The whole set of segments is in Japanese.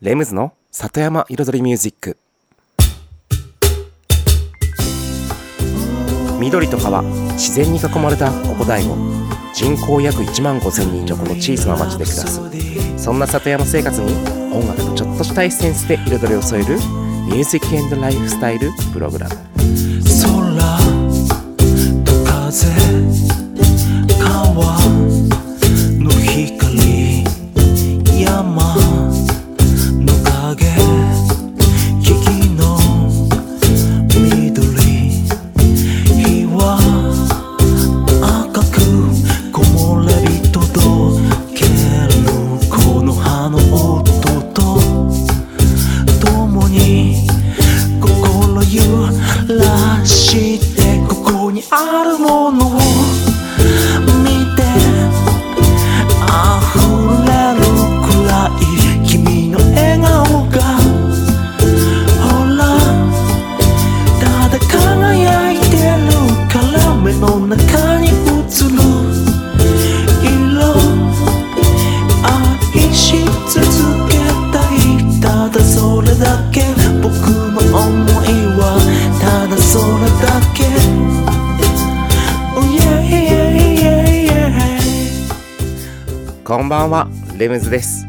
レムズの里山彩りミュージック。緑と川自然に囲まれたここ大悟人口約1万5千人のこの小さな町で暮らす。そんな里山生活に音楽とちょっとしたエッセンスで彩りを添えるミュージックライフスタイルプログラム。レムズです。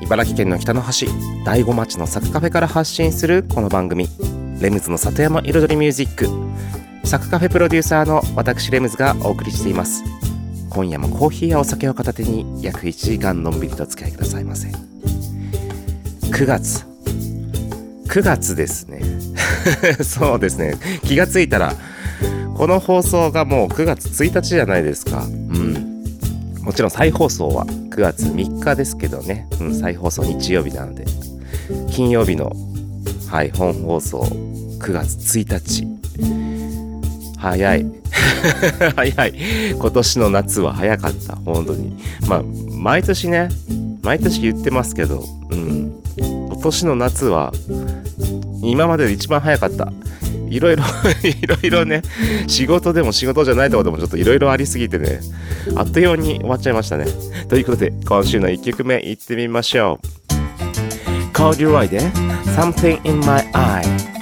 茨城県の北の端大子町のサクカフェから発信するこの番組。レムズの里山彩りミュージック。サクカフェプロデューサーの私レムズがお送りしています。今夜もコーヒーやお酒を片手に約1時間のんびりとお付き合いくださいませ。9月。9月ですね。そうですね。気がついたらこの放送がもう9月1日じゃないですか。うん。もちろん再放送は9月3日ですけどね、うん、再放送日曜日なので。金曜日のはい本放送9月1日。早い。早い。今年の夏は早かった。本当に。まあ毎年ね。毎年言ってますけど、うん、今年の夏は今までで一番早かった。いろいろ いろいろね仕事でも仕事じゃないところでもちょっといろいろありすぎてねあっという間に終わっちゃいましたね。ということで今週の1曲目いってみましょう。Call You Right で Something in my eye「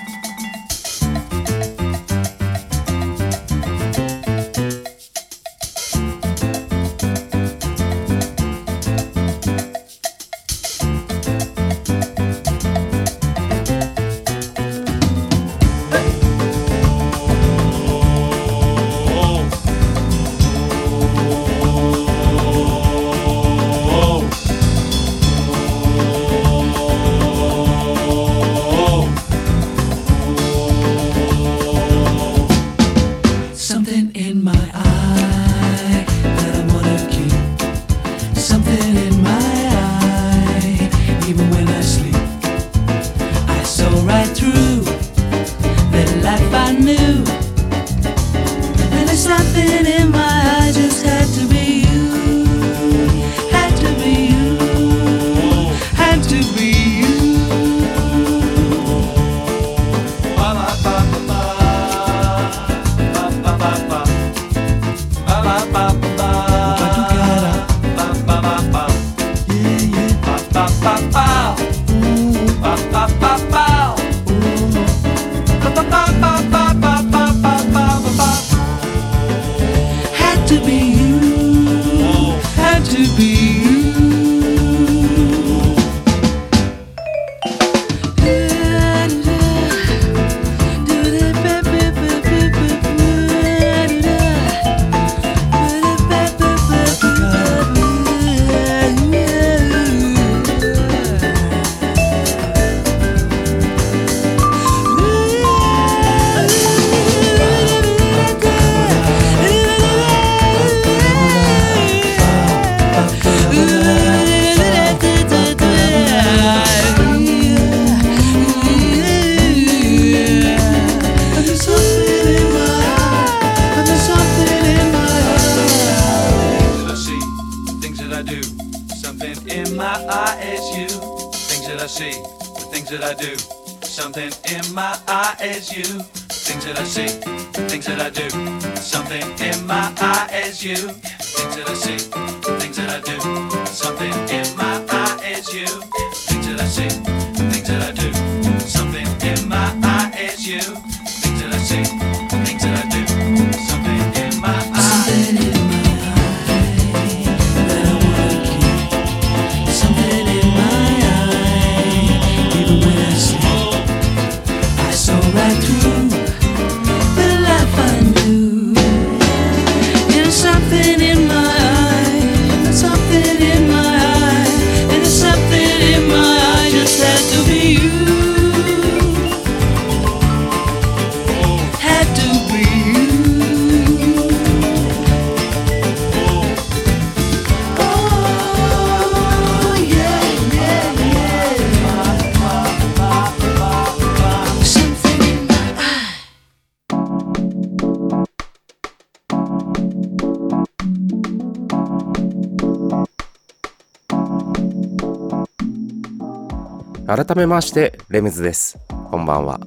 改めましてレムズです。こんばんは。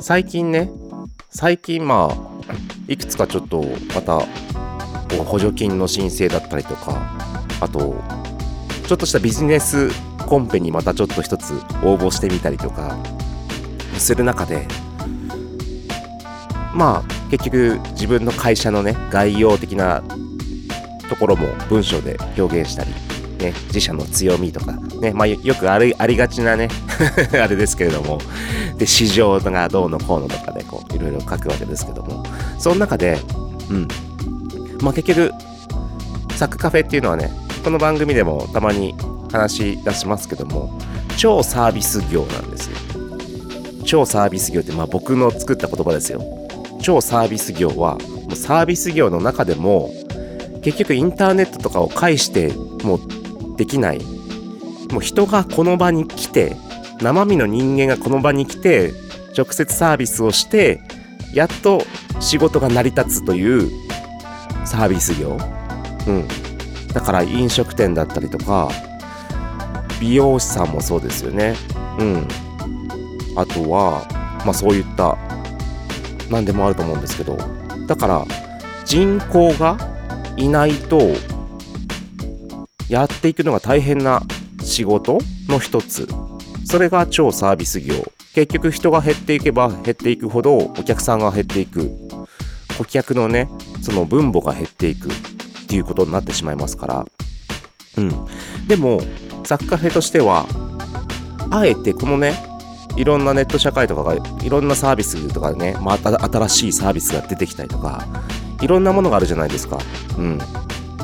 最近ね最近まあいくつかちょっとまた補助金の申請だったりとかあとちょっとしたビジネスコンペにまたちょっと一つ応募してみたりとかする中でまあ結局自分の会社のね概要的なところも文章で表現したりね、自社の強みとか、ね、まあ、よくありありがちなね、あれですけれども、で、市場がどうのこうのとかで、こう、いろいろ書くわけですけども、その中で、うん、まあ、結局、サクカフェっていうのはね、この番組でもたまに話し出しますけども、超サービス業なんですよ。超サービス業って、まあ、僕の作った言葉ですよ。超サービス業は、もうサービス業の中でも、結局インターネットとかを介してもうできない。もう人がこの場に来て生身の人間がこの場に来て直接サービスをしてやっと仕事が成り立つというサービス業。うん。だから飲食店だったりとか美容師さんもそうですよね。うん。あとはまあそういった何でもあると思うんですけど。だから人口がいないとやっていくのが大変な仕事の一つ。それが超サービス業。結局人が減っていけば減っていくほどお客さんが減っていく。顧客のねその分母が減っていく。っていうことになってしまいますから。うん。でもサッカフェとしてはあえてこのねいろんなネット社会とかがいろんなサービスとかね、また新しいサービスが出てきたりとかいろんなものがあるじゃないですか。うん。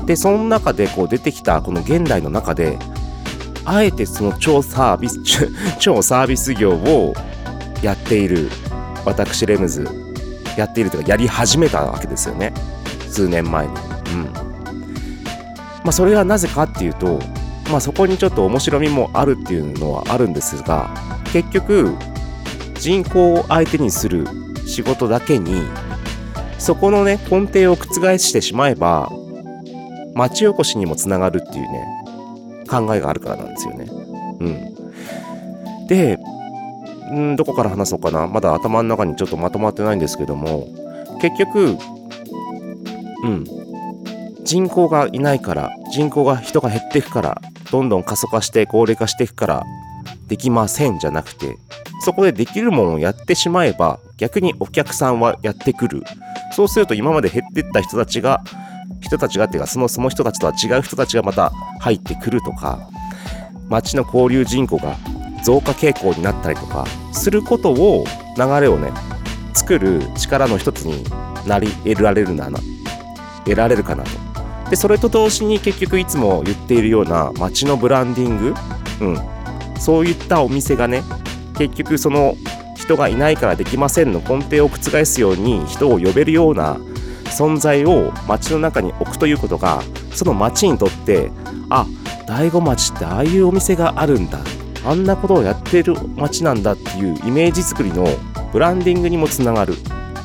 で、その中でこう出てきたこの現代の中で、あえてその超サービス、超サービス業をやっている私レムズ、やっているというかやり始めたわけですよね。数年前に。うん。まあそれはなぜかっていうと、まあそこにちょっと面白みもあるっていうのはあるんですが、結局人口を相手にする仕事だけにそこのね根底を覆してしまえば町おこしにもつながるっていうね考えがあるからなんですよね。うん、でんどこから話そうかな。まだ頭の中にちょっとまとまってないんですけども結局うん。人口がいないから人口が人が減っていくからどんどん過疎化して高齢化していくからできませんじゃなくてそこでできるものをやってしまえば逆にお客さんはやってくる。そうすると今まで減ってった人たちが人たちがっていうかそのその人たちとは違う人たちがまた入ってくるとか街の交流人口が増加傾向になったりとかすることを流れをね作る力の一つになり得られるなな得られるかなと。でそれと同時に結局いつも言っているような街のブランディングうん。そういったお店がね結局その人がいないからできませんの根底を覆すように人を呼べるような存在を街の中に置くということがその街にとってあ醍醐町ってああいうお店があるんだ。あんなことをやってる街なんだっていうイメージ作りのブランディングにもつながる。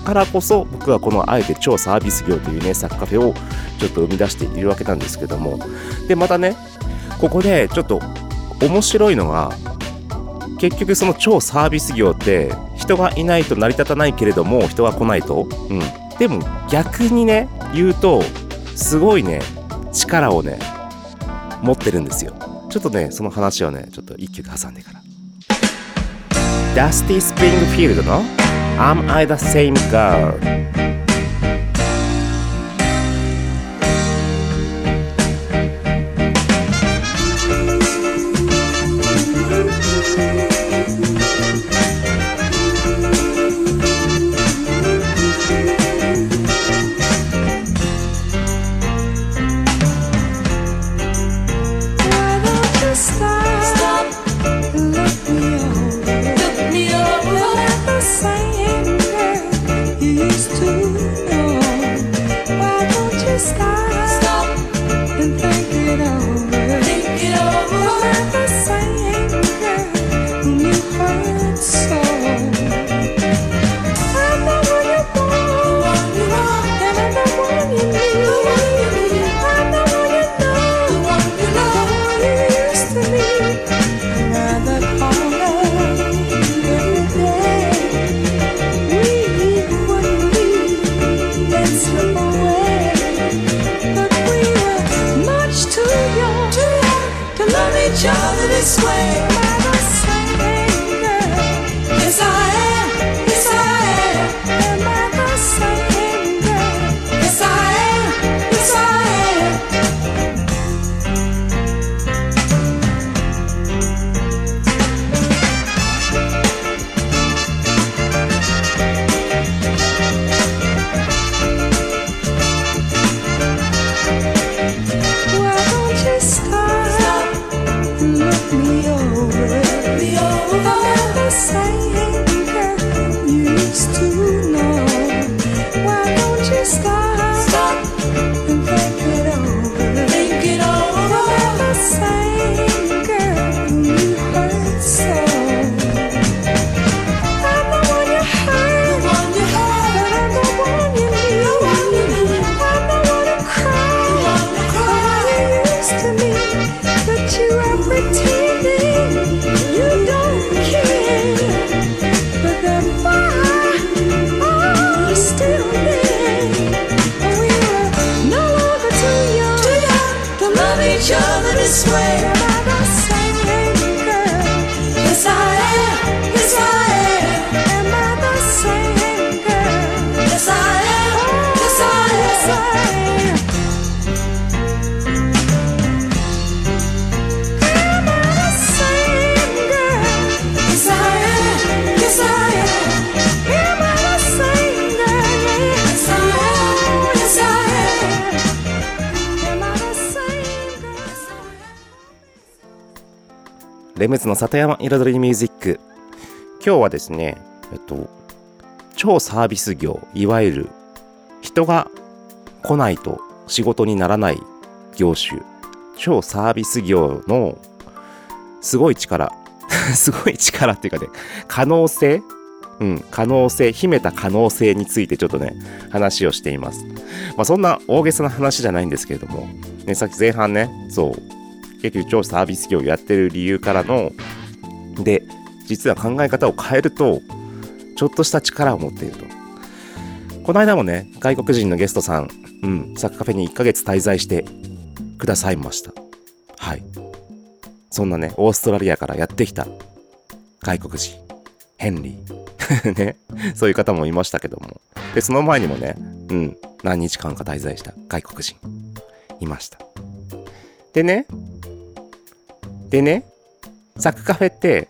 からこそ僕はこのあえて超サービス業というねサッカフェをちょっと生み出しているわけなんですけども。でまたねここでちょっと面白いのが結局その超サービス業って人がいないと成り立たないけれども人が来ないと、うん、でも逆にね言うとすごいね力をね持ってるんですよ。ちょっとねその話をねちょっと一曲挟んでから。ダスティ・スプリングフィールドの「Am I the Same Girl」ムズの里山彩りミュージック。今日はですねえっと超サービス業いわゆる人が来ないと仕事にならない業種。超サービス業のすごい力。すごい力っていうかね可能性？うん、可能性、秘めた可能性についてちょっとね、話をしています。まあ、そんな大げさな話じゃないんですけれども、ね、さっき前半ね、そう、結局超サービス業をやってる理由からの、で、実は考え方を変えると、ちょっとした力を持っていると。この間もね、外国人のゲストさん、うん、サッカーフェに1ヶ月滞在してくださいました。はい。そんなね、オーストラリアからやってきた外国人、ヘンリー。ね、そういう方もいましたけども。で、その前にもね、うん、何日間か滞在した外国人、いました。でね、でね、サクカフェって、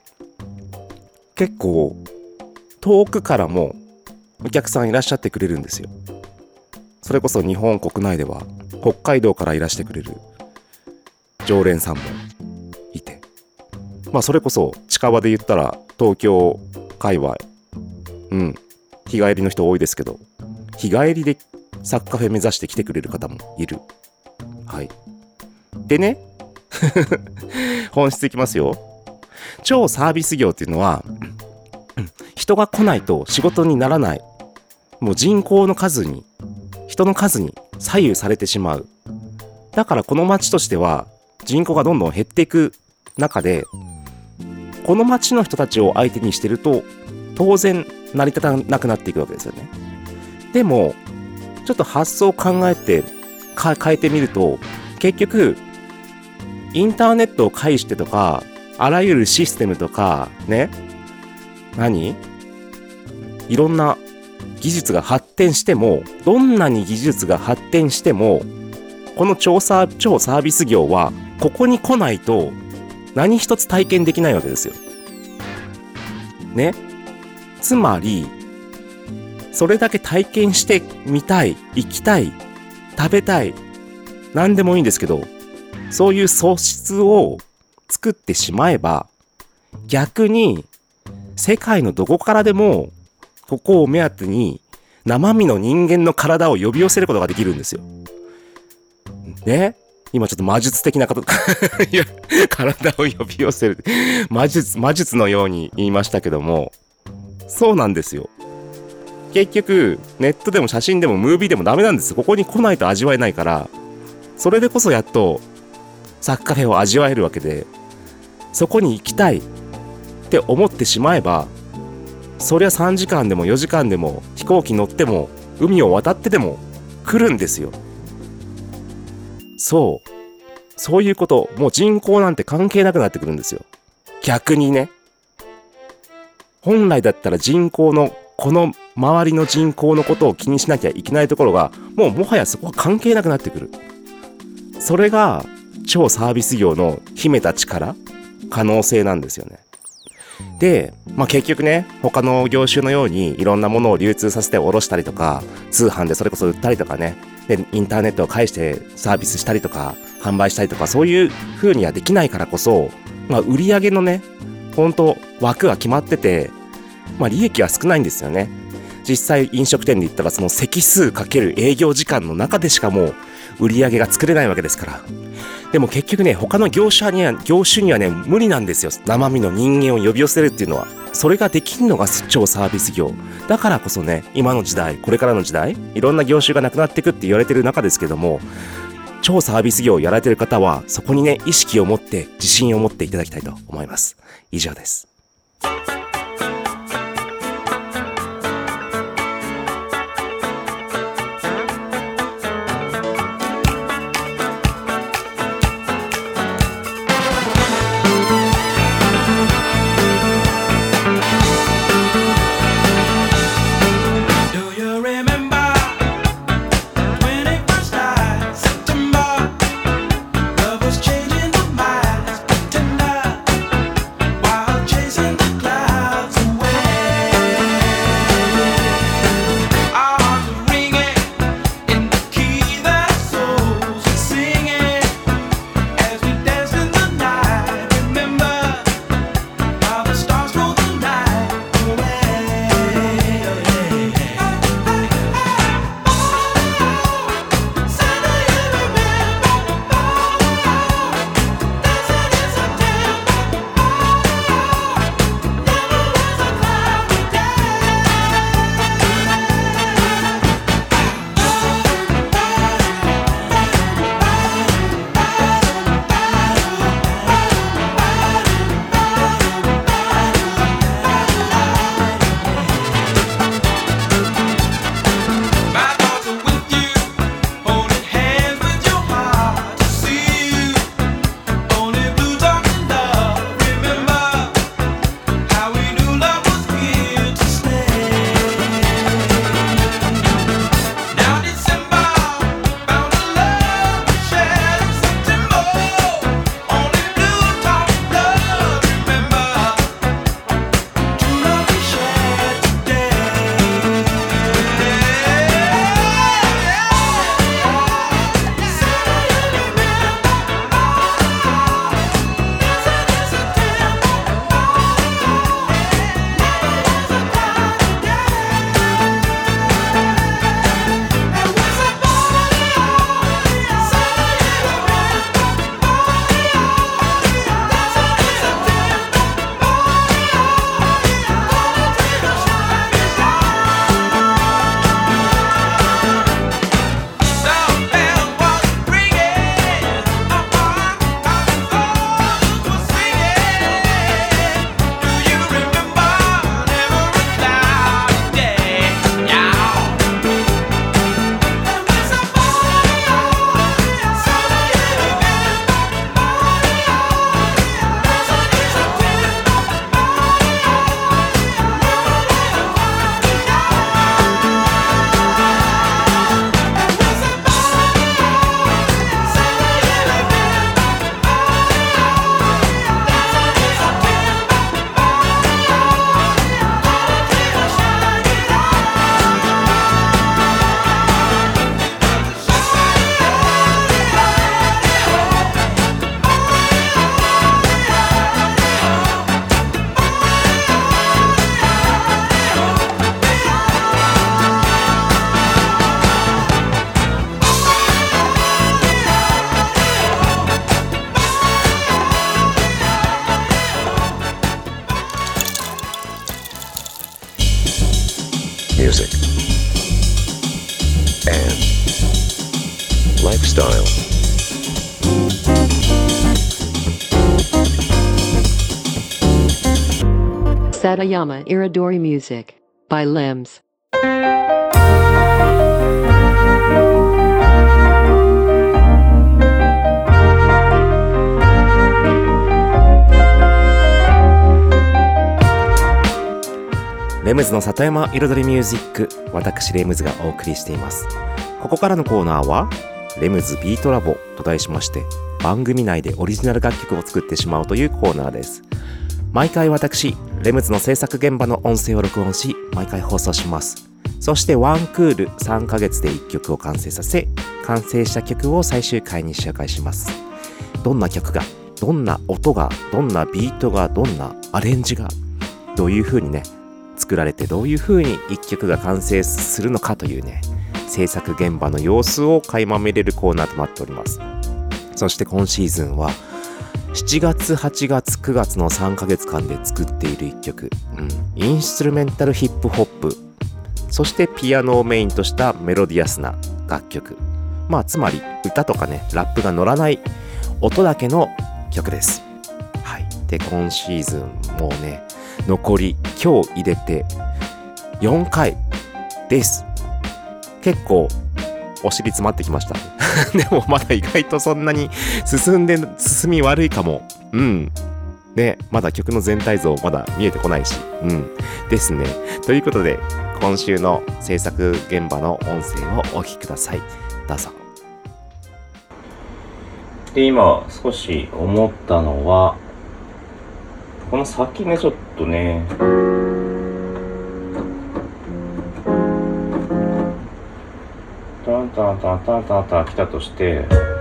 結構、遠くからもお客さんいらっしゃってくれるんですよ。それこそ日本国内では、北海道からいらしてくれる常連さんもいて。まあ、それこそ近場で言ったら、東京界隈、うん、日帰りの人多いですけど、日帰りでサッカフェ目指して来てくれる方もいる。はい。でね、本質いきますよ。超サービス業っていうのは、人が来ないと仕事にならない。もう人口の数に、人の数に左右されてしまう。だからこの町としては人口がどんどん減っていく中で、この町の人たちを相手にしてると、当然成り立たなくなっていくわけですよね。でも、ちょっと発想を考えて、変えてみると、結局、インターネットを介してとかあらゆるシステムとかね。何？いろんな技術が発展してもどんなに技術が発展してもこの超サ超サービス業はここに来ないと何一つ体験できないわけですよ。ね。つまりそれだけ体験してみたい行きたい食べたい何でもいいんですけどそういう素質を作ってしまえば逆に世界のどこからでもここを目当てに生身の人間の体を呼び寄せることができるんですよ。ね？今ちょっと魔術的なこと、体を呼び寄せる。魔術、魔術のように言いましたけども、そうなんですよ。結局、ネットでも写真でもムービーでもダメなんですよ。ここに来ないと味わえないから、それでこそやっと、サッカフェを味わえるわけで、そこに行きたいって思ってしまえば、そりゃ3時間でも4時間でも飛行機乗っても海を渡ってでも来るんですよ。そう。そういうこと、もう人口なんて関係なくなってくるんですよ。逆にね。本来だったら人口の、この周りの人口のことを気にしなきゃいけないところが、もうもはやそこは関係なくなってくる。それが超サービス業の秘めた力、可能性なんですよね。で、まあ、結局ね、他の業種のようにいろんなものを流通させて卸したりとか、通販でそれこそ売ったりとかね、で、インターネットを介してサービスしたりとか、販売したりとか、そういう風にはできないからこそ、まあ、売り上げのね、本当枠が決まってて、まあ、利益は少ないんですよね。実際飲食店で言ったらその席数かける営業時間の中でしかもう売り上げが作れないわけですから。でも結局ね、他の業者には、業種にはね、無理なんですよ。生身の人間を呼び寄せるっていうのは。それができるのが超サービス業。だからこそね、今の時代、これからの時代、いろんな業種がなくなっていくって言われてる中ですけども、超サービス業をやられてる方は、そこにね、意識を持って、自信を持っていただきたいと思います。以上です。Satayama Iridori Music by Limbs. レムズの里山彩りミュージック私レムズがお送りしていますここからのコーナーはレムズビートラボと題しまして番組内でオリジナル楽曲を作ってしまうというコーナーです毎回私レムズの制作現場の音声を録音し毎回放送します。そしてワンクール3ヶ月で1曲を完成させ完成した曲を最終回に紹介します。どんな曲がどんな音がどんなビートがどんなアレンジがどういう風にね作られてどういう風に一曲が完成するのかというね制作現場の様子を垣間見れるコーナーとなっております。そして今シーズンは7月8月9月の3ヶ月間で作っている一曲、うん、インストゥルメンタルヒップホップ。そしてピアノをメインとしたメロディアスな楽曲。まあつまり歌とかねラップが乗らない音だけの曲です。はい。で今シーズンもうね残り今日入れて4回です。結構お尻詰まってきました。でもまだ意外とそんなに進んで進み悪いかも。うん。ねまだ曲の全体像まだ見えてこないし。うん。ですね。ということで今週の制作現場の音声をお聞きください。どうぞ。で今少し思ったのはこの先ねちょっとねタタタタタ来たとして。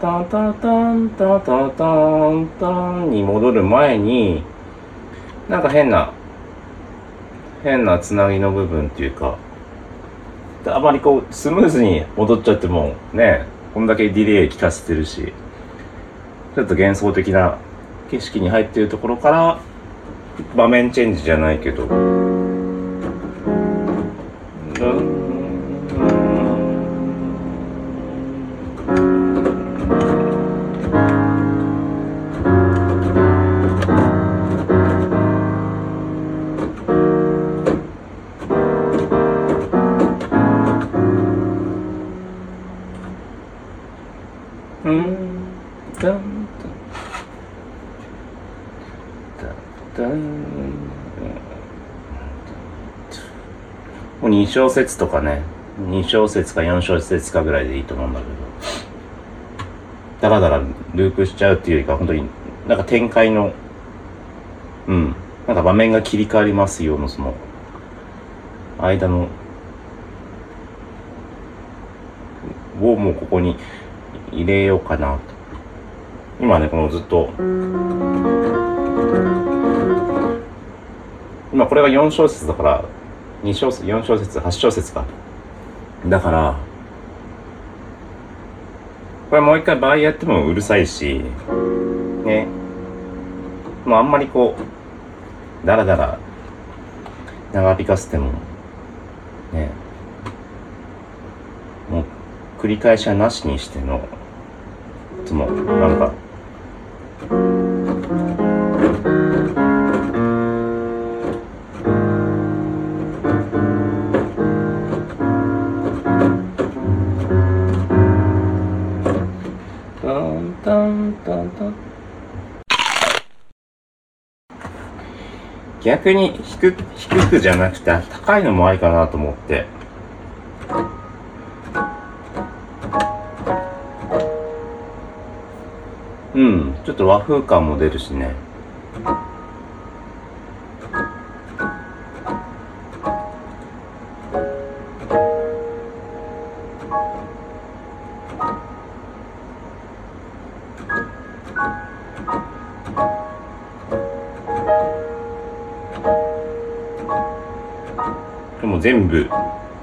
タタタンタタタンタンに戻る前になんか変な変なつなぎの部分っていうかあまりこうスムーズに戻っちゃってもねこんだけディレイ効かせてるしちょっと幻想的な景色に入ってるところから場面チェンジじゃないけど。2小節とかね2小節か4小節かぐらいでいいと思うんだけど。だらだらループしちゃうっていうよりか本当になんか展開のうん。なんか場面が切り替わりますよのその間のをもうここに入れようかなと。今ねこのずっと今これが4小節だから2小節4小節8小節か。だからこれもう一回倍やってもうるさいしね。もうあんまりこうだらだら長引かせてもね。もう繰り返しはなしにしてのそのなんか逆に低く低くじゃなくて高いのもありかなと思って。うんちょっと和風感も出るしね。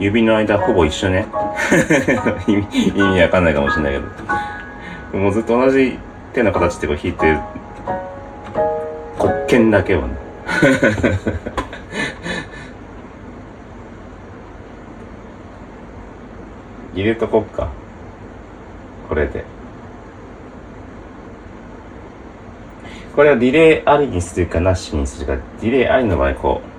指の間ほぼ一緒ね。意味意味わかんないかもしれないけど。もうずっと同じ手の形でこう弾いて黒鍵だけはね。入れとこっか。これで。これをディレイありにするかなしにするか。ディレイありの場合こう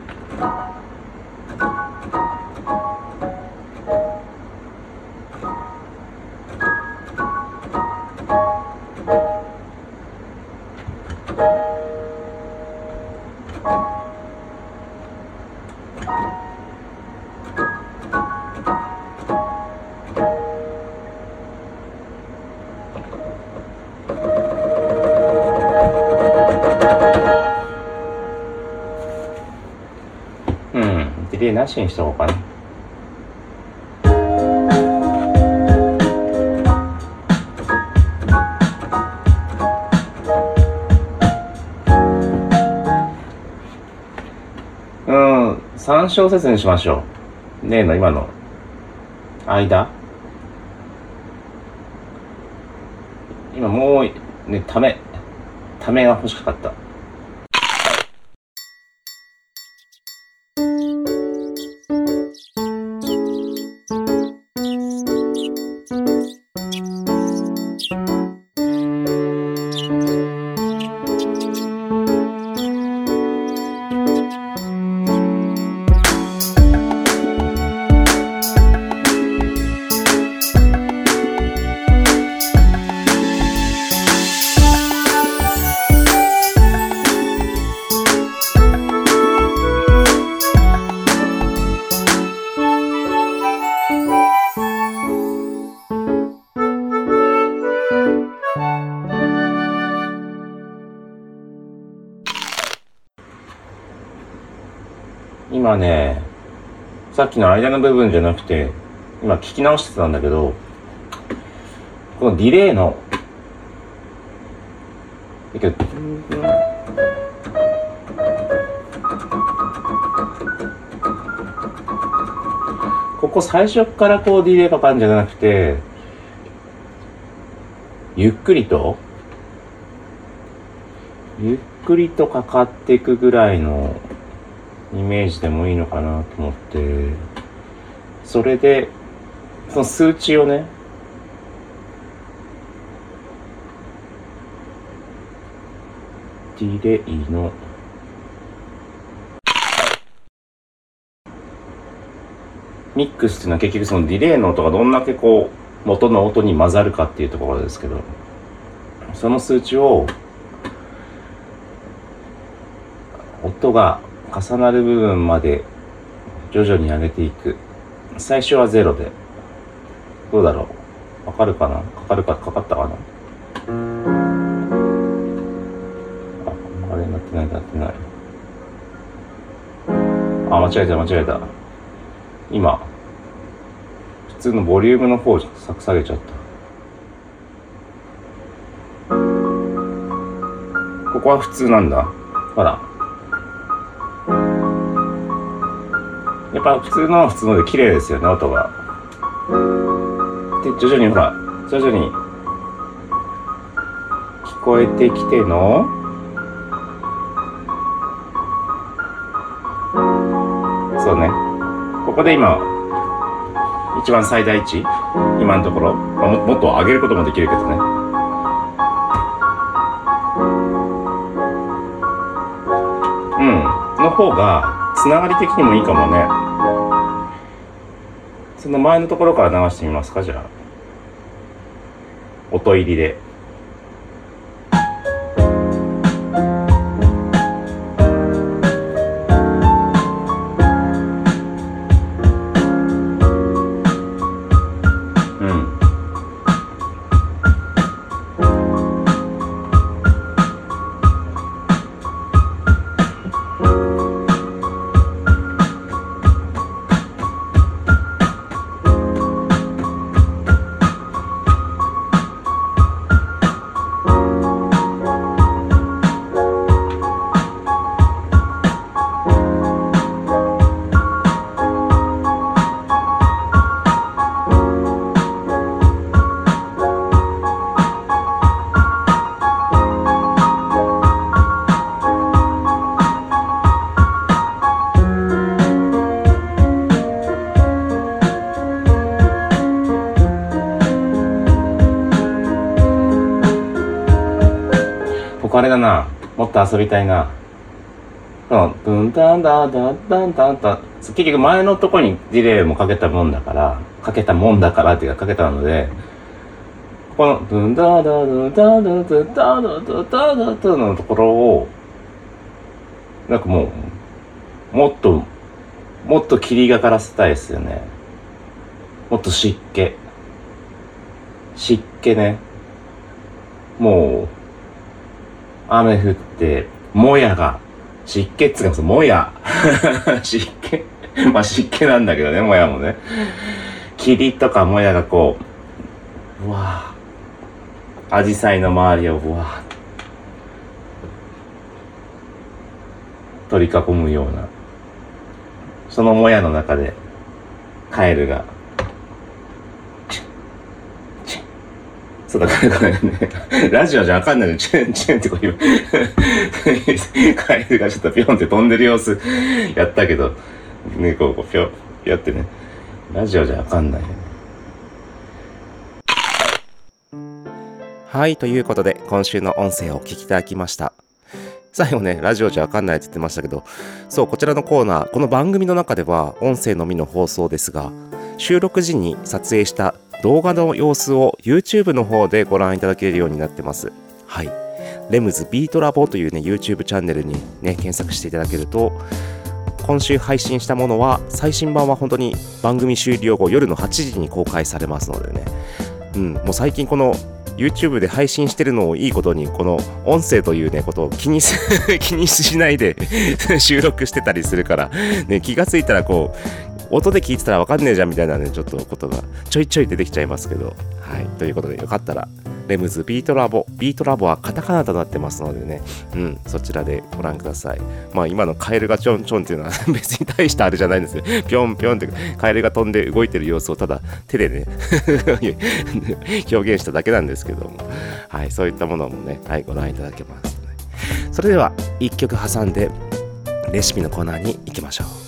なしにしとこうかな。うん3小節にしましょう。例の今の。間？今もうねためためが欲しかった。さっきの間の部分じゃなくて今聞き直してたんだけどこのディレイのだけここ最初からこうディレイかかるんじゃなくてゆっくりとゆっくりとかかっていくぐらいのイメージでもいいのかなと思って。それでその数値をねディレイの。ミックスっていうのは結局そのディレイの音がどんだけこう元の音に混ざるかっていうところですけど。その数値を音が重なる部分まで徐々に上げていく。最初はゼロで。どうだろう？わかるかな？かかるかかかったかな？ああれなってないなってない。あ間違えた間違えた。今。普通のボリュームの方下下げちゃった。ここは普通なんだ。ほらやっぱ普通のは普通ので綺麗ですよね音が。で徐々にほら徐々に聞こえてきての？そうね。ここで今一番最大値？今のところ、ももっと上げることもできるけどね。うん。の方がつながり的にもいいかもね。その前のところから流してみますかじゃあ。音入りで。だな。もっと遊びたいな。その、ドゥンタンダーダーダンタンタン。結局前のとこにディレイもかけたもんだから、かけたもんだからっていうかかけたので、この、ドゥンダーダーダーダーダーダーダーダーダーダーダーのところを、なんかもう、もっと、もっと霧がからせたいですよね。もっと湿気。湿気ね。もう、雨降って、もやが、湿気っつうか、もや。湿気。まあ湿気なんだけどね、もやもね。霧とかもやがこう、うわぁ。アジサイの周りをうわぁ。取り囲むような。そのもやの中で、カエルが、チュン、チュン。そうだからこれね、ラジオじゃわかんないの、チュンチュンってこう今、カエルがちょっとピョンって飛んでる様子。やったけど、ね、こう、こうピョ、ピョってね、ラジオじゃわかんないよね。はい、ということで、今週の音声をお聞きいただきました。最後ね、ラジオじゃわかんないって言ってましたけど、そう、こちらのコーナー、この番組の中では音声のみの放送ですが、収録時に撮影した動画の様子を YouTube の方でご覧いただけるようになってます。はい。レムズビートラボというね、YouTube チャンネルにね、検索していただけると、今週配信したものは、最新版は本当に番組終了後夜の8時に公開されますのでね、うん、もう最近この YouTube で配信してるのをいいことに、この音声というね、ことを気にす 気にしないで 収録してたりするから、ね、気がついたらこう、音で聞いてたらわかんねえじゃんみたいなね、ちょっとことがちょいちょい出てきちゃいますけど、はい。ということで、よかったら、レムズビートラボ、ビートラボはカタカナとなってますのでね、うん、そちらでご覧ください。まあ今のカエルがちょんちょんっていうのは 別に大したあれじゃないんですよ。ぴょんぴょんってカエルが飛んで動いてる様子をただ手でね、表現しただけなんですけども、はい、そういったものもね、はい、ご覧いただけます、それでは、一曲挟んで、レシピのコーナーに行きましょう。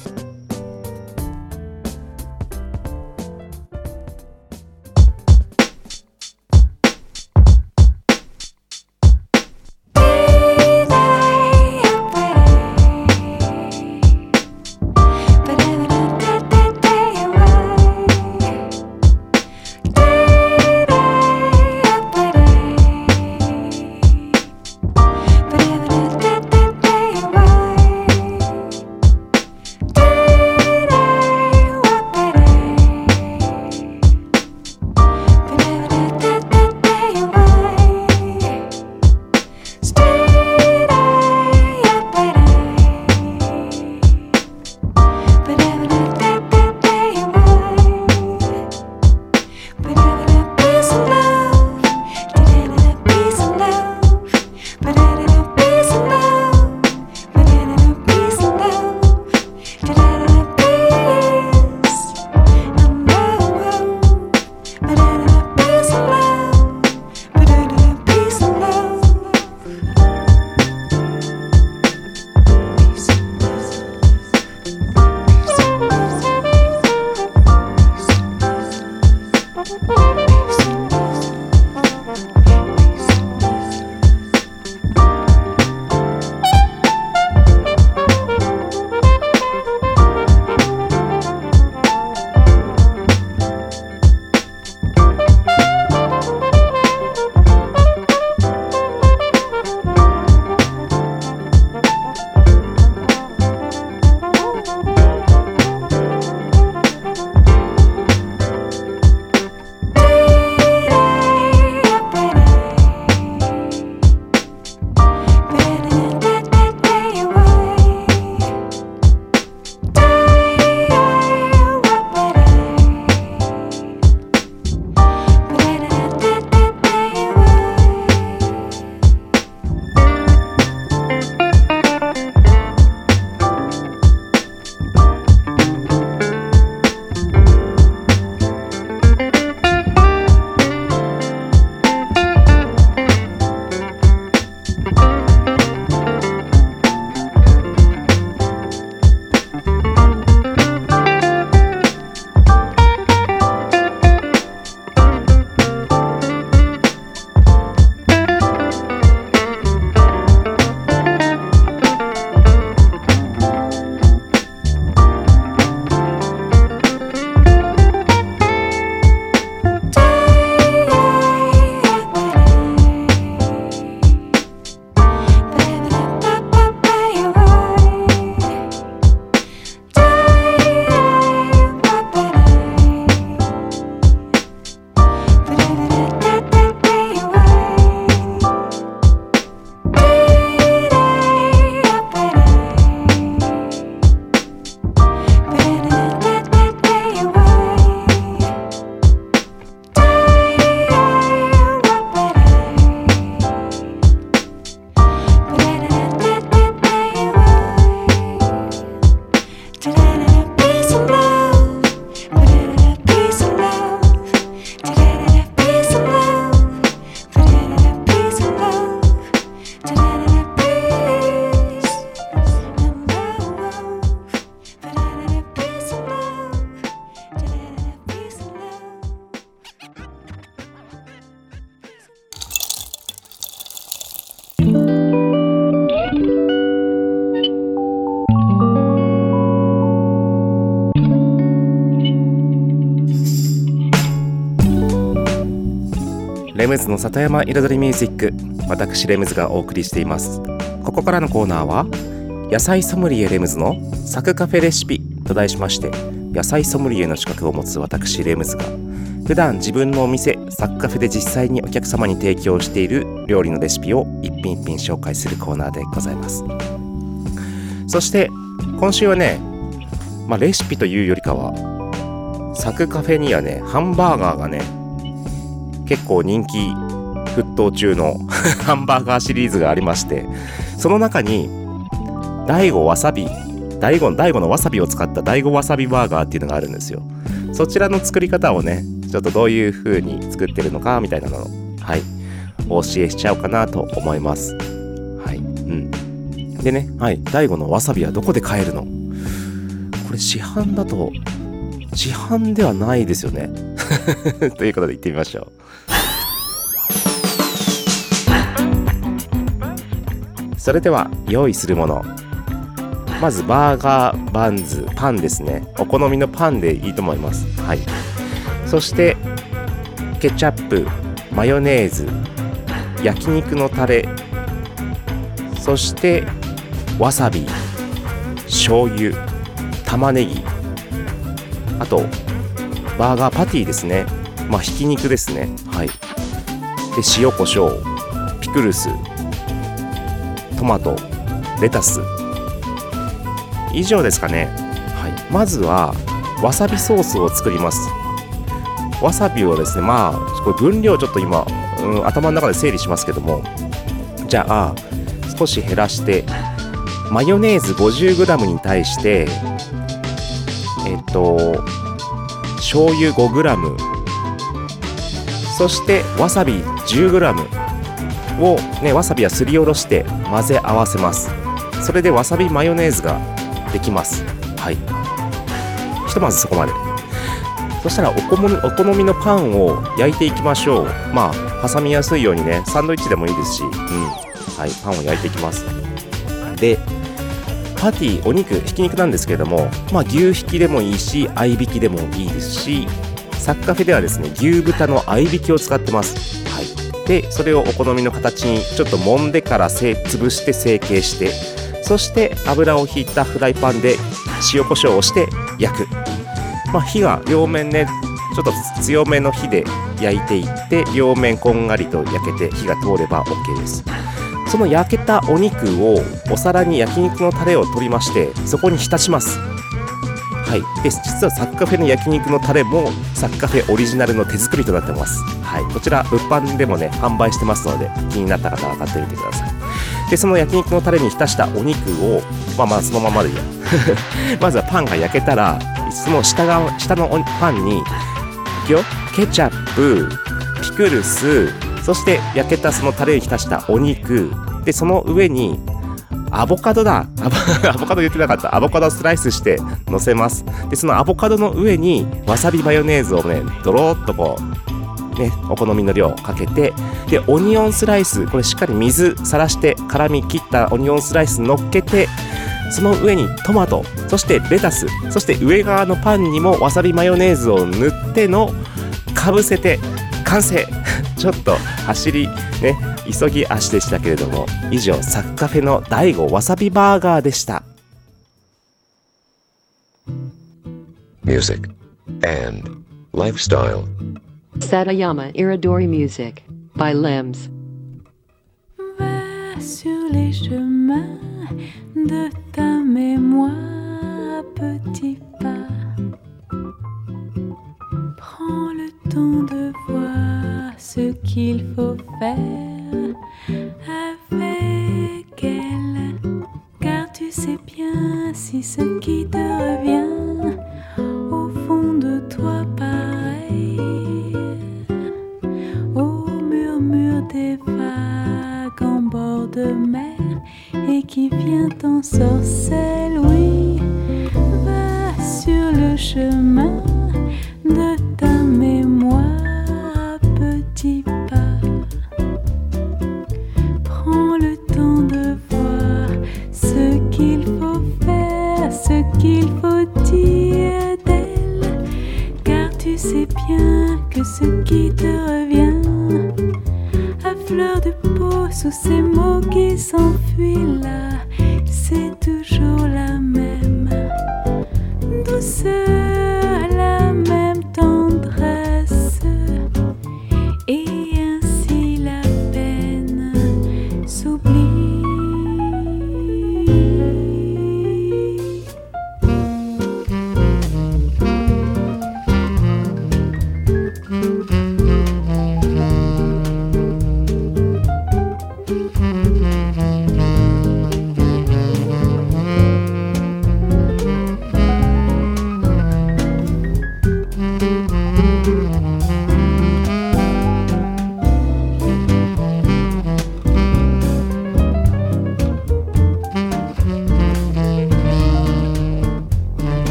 レムズの里山彩りミュージック私レムズがお送りしています。ここからのコーナーは野菜ソムリエレムズのサクカフェレシピと題しまして野菜ソムリエの資格を持つ私レムズが普段自分のお店サクカフェで実際にお客様に提供している料理のレシピを一品一品紹介するコーナーでございます。そして今週はね、まあ、レシピというよりかはサクカフェにはねハンバーガーがね結構人気沸騰中の ハンバーガーシリーズがありましてその中に大悟わさび大悟大悟のわさびを使った大悟わさびバーガーっていうのがあるんですよ。そちらの作り方をねちょっとどういう風に作ってるのかみたいなのをはいお教えしちゃおうかなと思います。はいうん。でねはい大悟のわさびはどこで買えるの？これ市販だと市販ではないですよね。ということで行ってみましょう。それでは用意するもの。まずバーガーバンズパンですね。お好みのパンでいいと思います。はい。そしてケチャップマヨネーズ焼肉のタレそしてわさび醤油玉ねぎあとバーガーパティですね。まあひき肉ですね。はい。で塩コショウピクルス。トマトレタス。以上ですかね、はい、まずはわさびソースを作ります。わさびをですねまあこれ分量ちょっと今、うん、頭の中で整理しますけども。じゃあ少し減らしてマヨネーズ 50g に対してえっと醤油 5g そしてわさび 10g を、ね、わさびはすりおろして混ぜ合わせます。それでわさびマヨネーズができます。はい。ひとまずそこまで。そしたらお好みお好みのパンを焼いていきましょう。まあ挟みやすいようにねサンドイッチでもいいですし、うん。はい、パンを焼いていきます。でパティお肉ひき肉なんですけれども、まあ、牛ひきでもいいし合いびきでもいいですしサッカフェではですね牛豚の合いびきを使ってます。でそれをお好みの形にちょっと揉んでからせ潰して成形してそして油をひいたフライパンで塩コショウをして焼く、まあ、火が両面ねちょっと強めの火で焼いていって両面こんがりと焼けて火が通れば OK です。その焼けたお肉をお皿に焼肉のタレを取りましてそこに浸します。はい、で実はサッカフェの焼肉のタレもサッカフェオリジナルの手作りとなってます、はい、こちら物販でもね販売してますので気になった方は買ってみてください。でその焼肉のタレに浸したお肉をまあまあそのままでいいや。まずはパンが焼けたらその下側下のパンにいくよ。ケチャップピクルスそして焼けたそのタレに浸したお肉。でその上にアボカドだ。アボカド言ってなかった。アボカドをスライスして乗せます。でそのアボカドの上にわさびマヨネーズをねドローっとこうねお好みの量をかけてでオニオンスライスこれしっかり水さらして辛み切ったオニオンスライス乗っけてその上にトマトそしてレタスそして上側のパンにもわさびマヨネーズを塗ってのかぶせて完成。ちょっと走りね急ぎ足でしたけれども以上サッカフェの第5わさびバーガーでした music, and lifestyle. Satayama Iridori Music by. Va sur les chemins de ta mémoire, petit pas. Prends le temps de voir ce qu'il faut faire avec elle, car tu sais bien si ce qui te revient au fond de toi pareil au murmure des vagues en bord de mer et qui vient en sorcelle, oui, va sur le chemin de ta mémoire, petit ce qu'il faut dire d'elle, car tu sais bien que ce qui te revient à fleur de peau sous ces mots qui s'enfuient là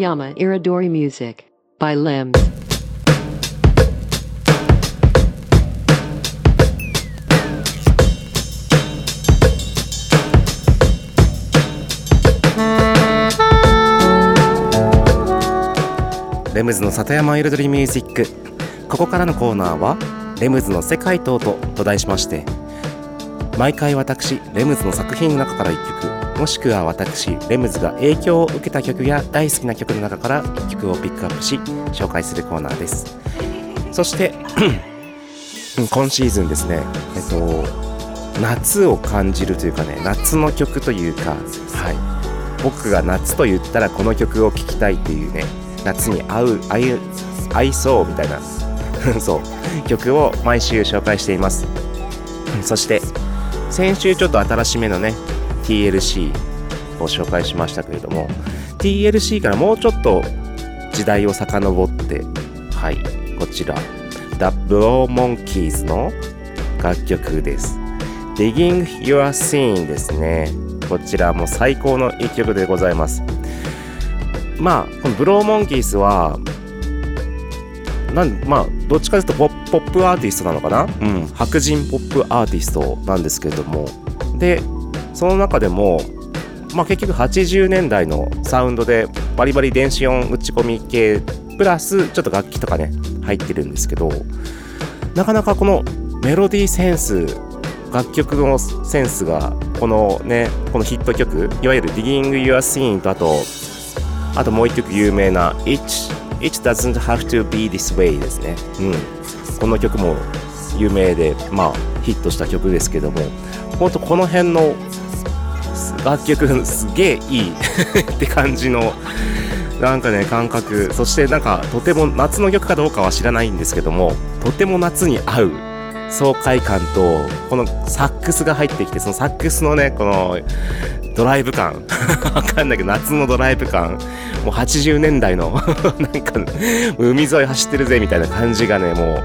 Sayama Iridori Music by Limbs. レムズの里山彩りミュージックここからのコーナーは「レムズの世界と音」と題しまして毎回私レムズの作品の中から1曲もしくは私レムズが影響を受けた曲や大好きな曲の中から曲をピックアップし紹介するコーナーです。そして 今シーズンですねえっと夏を感じるというかね夏の曲というかはい。僕が夏と言ったらこの曲を聴きたいっていうね夏に合う合い合いそうみたいな そう曲を毎週紹介しています。そして先週ちょっと新しめのね TLC を紹介しましたけれども TLC からもうちょっと時代を遡ってはいこちら The Blow Monkeys の楽曲です。Digging Your Scene ですね。こちらも最高の一曲でございます。まあこのブローモンキースはなんまあどっちかというとポップポップアーティストなのかな？うん白人ポップアーティストなんですけれども。でその中でもまあ結局80年代のサウンドでバリバリ電子音打ち込み系プラスちょっと楽器とかね入ってるんですけどなかなかこのメロディーセンス楽曲のセンスがこのねこのヒット曲いわゆる Digging Your Scene とあとあともう一曲有名な It, It Doesn't Have to Be This Way ですね。うん。この曲も有名で、まあヒットした曲ですけども、ほんとこの辺の楽曲すげえいい。って感じの、なんかね、感覚。そしてなんかとても夏の曲かどうかは知らないんですけども、とても夏に合う爽快感と、このサックスが入ってきて、そのサックスのね、このドライブ感。わかんないけど夏のドライブ感。もう80年代の なんか海沿い走ってるぜみたいな感じがねもう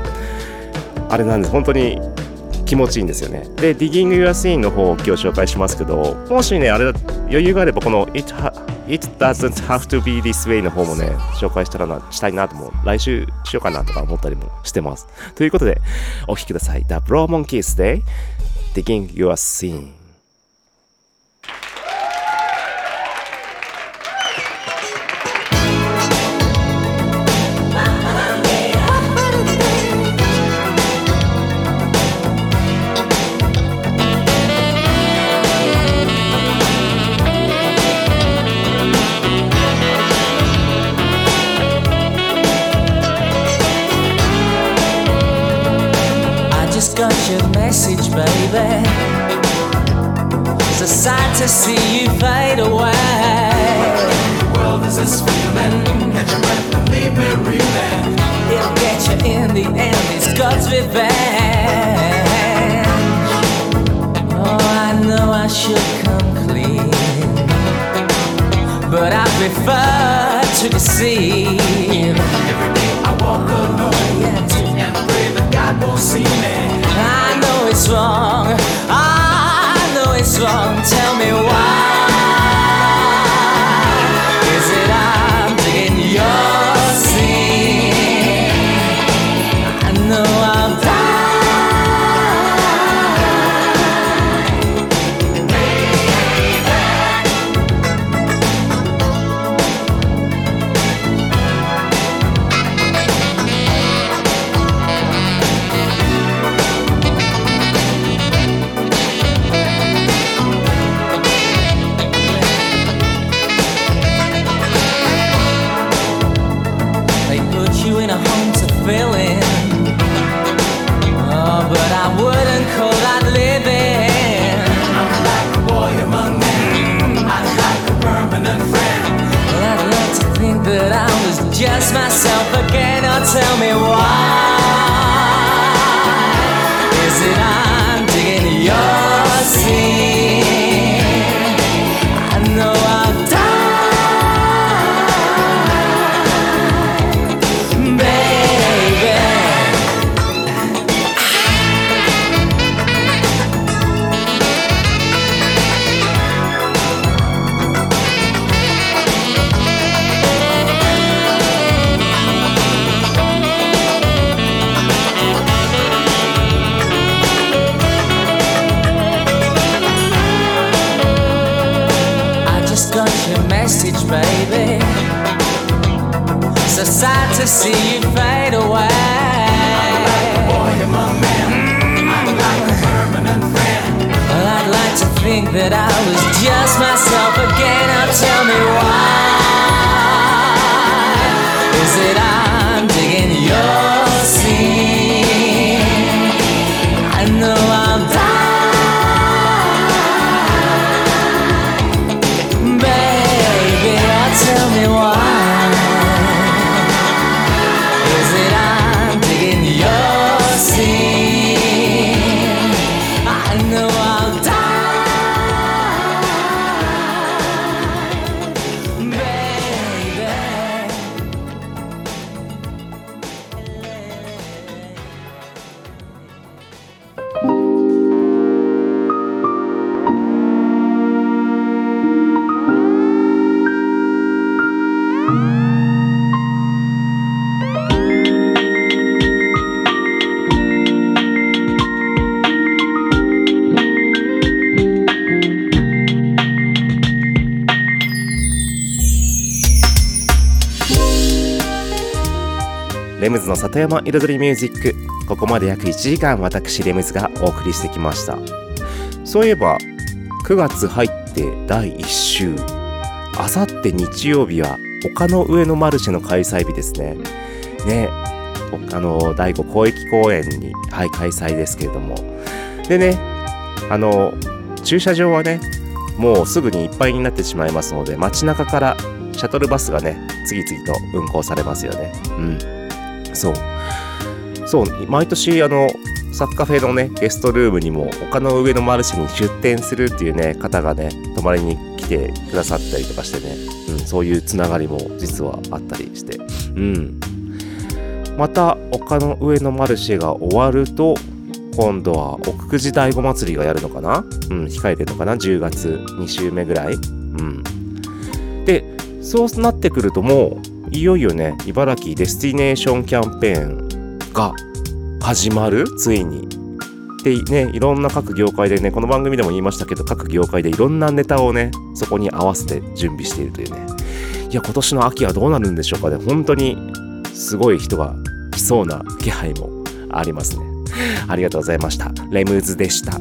あれなんです。本当に気持ちいいんですよね。で Digging Your Scene の方を今日紹介しますけどもしねあれ余裕があればこの It, It Doesn't Have to Be This Way の方もね紹介したらなしたいなとも来週しようかなとか思ったりもしてます。ということでお聴きください。The Blow Monkeys で Digging Your Scene to see you fade away. The World is this feeling. Catch your breath and leave me reeling. It'll get you in the end, it's God's revenge. Oh, I know I should come clean, but I prefer to deceive. Tell me why. ムズの里山彩りミュージック。ここまで約1時間私レムズがお送りしてきました。そういえば9月入って第1週。あさって日曜日は丘の上のマルシェの開催日ですね。ねあの第5公益公園に、はい、開催ですけれども。でねあの駐車場はねもうすぐにいっぱいになってしまいますので街中からシャトルバスがね次々と運行されますよね。うん。そう。そう、毎年、あの、サッカフェのね、ゲストルームにも、丘の上のマルシェに出店するっていうね、方がね、泊まりに来てくださったりとかしてね、うん、そういうつながりも実はあったりして、うん。また、丘の上のマルシェが終わると、今度は奥久慈大子祭りがやるのかな？うん、控えてるのかな ?10 月2週目ぐらいうん。で、そうなってくるともう、いよいよね、茨城デスティネーションキャンペーンが始まる？ついに。でね、いろんな各業界でね、この番組でも言いましたけど、各業界でいろんなネタをね、そこに合わせて準備しているというね。いや、今年の秋はどうなるんでしょうかね。本当にすごい人が来そうな気配もありますね。ありがとうございました。レムズでした。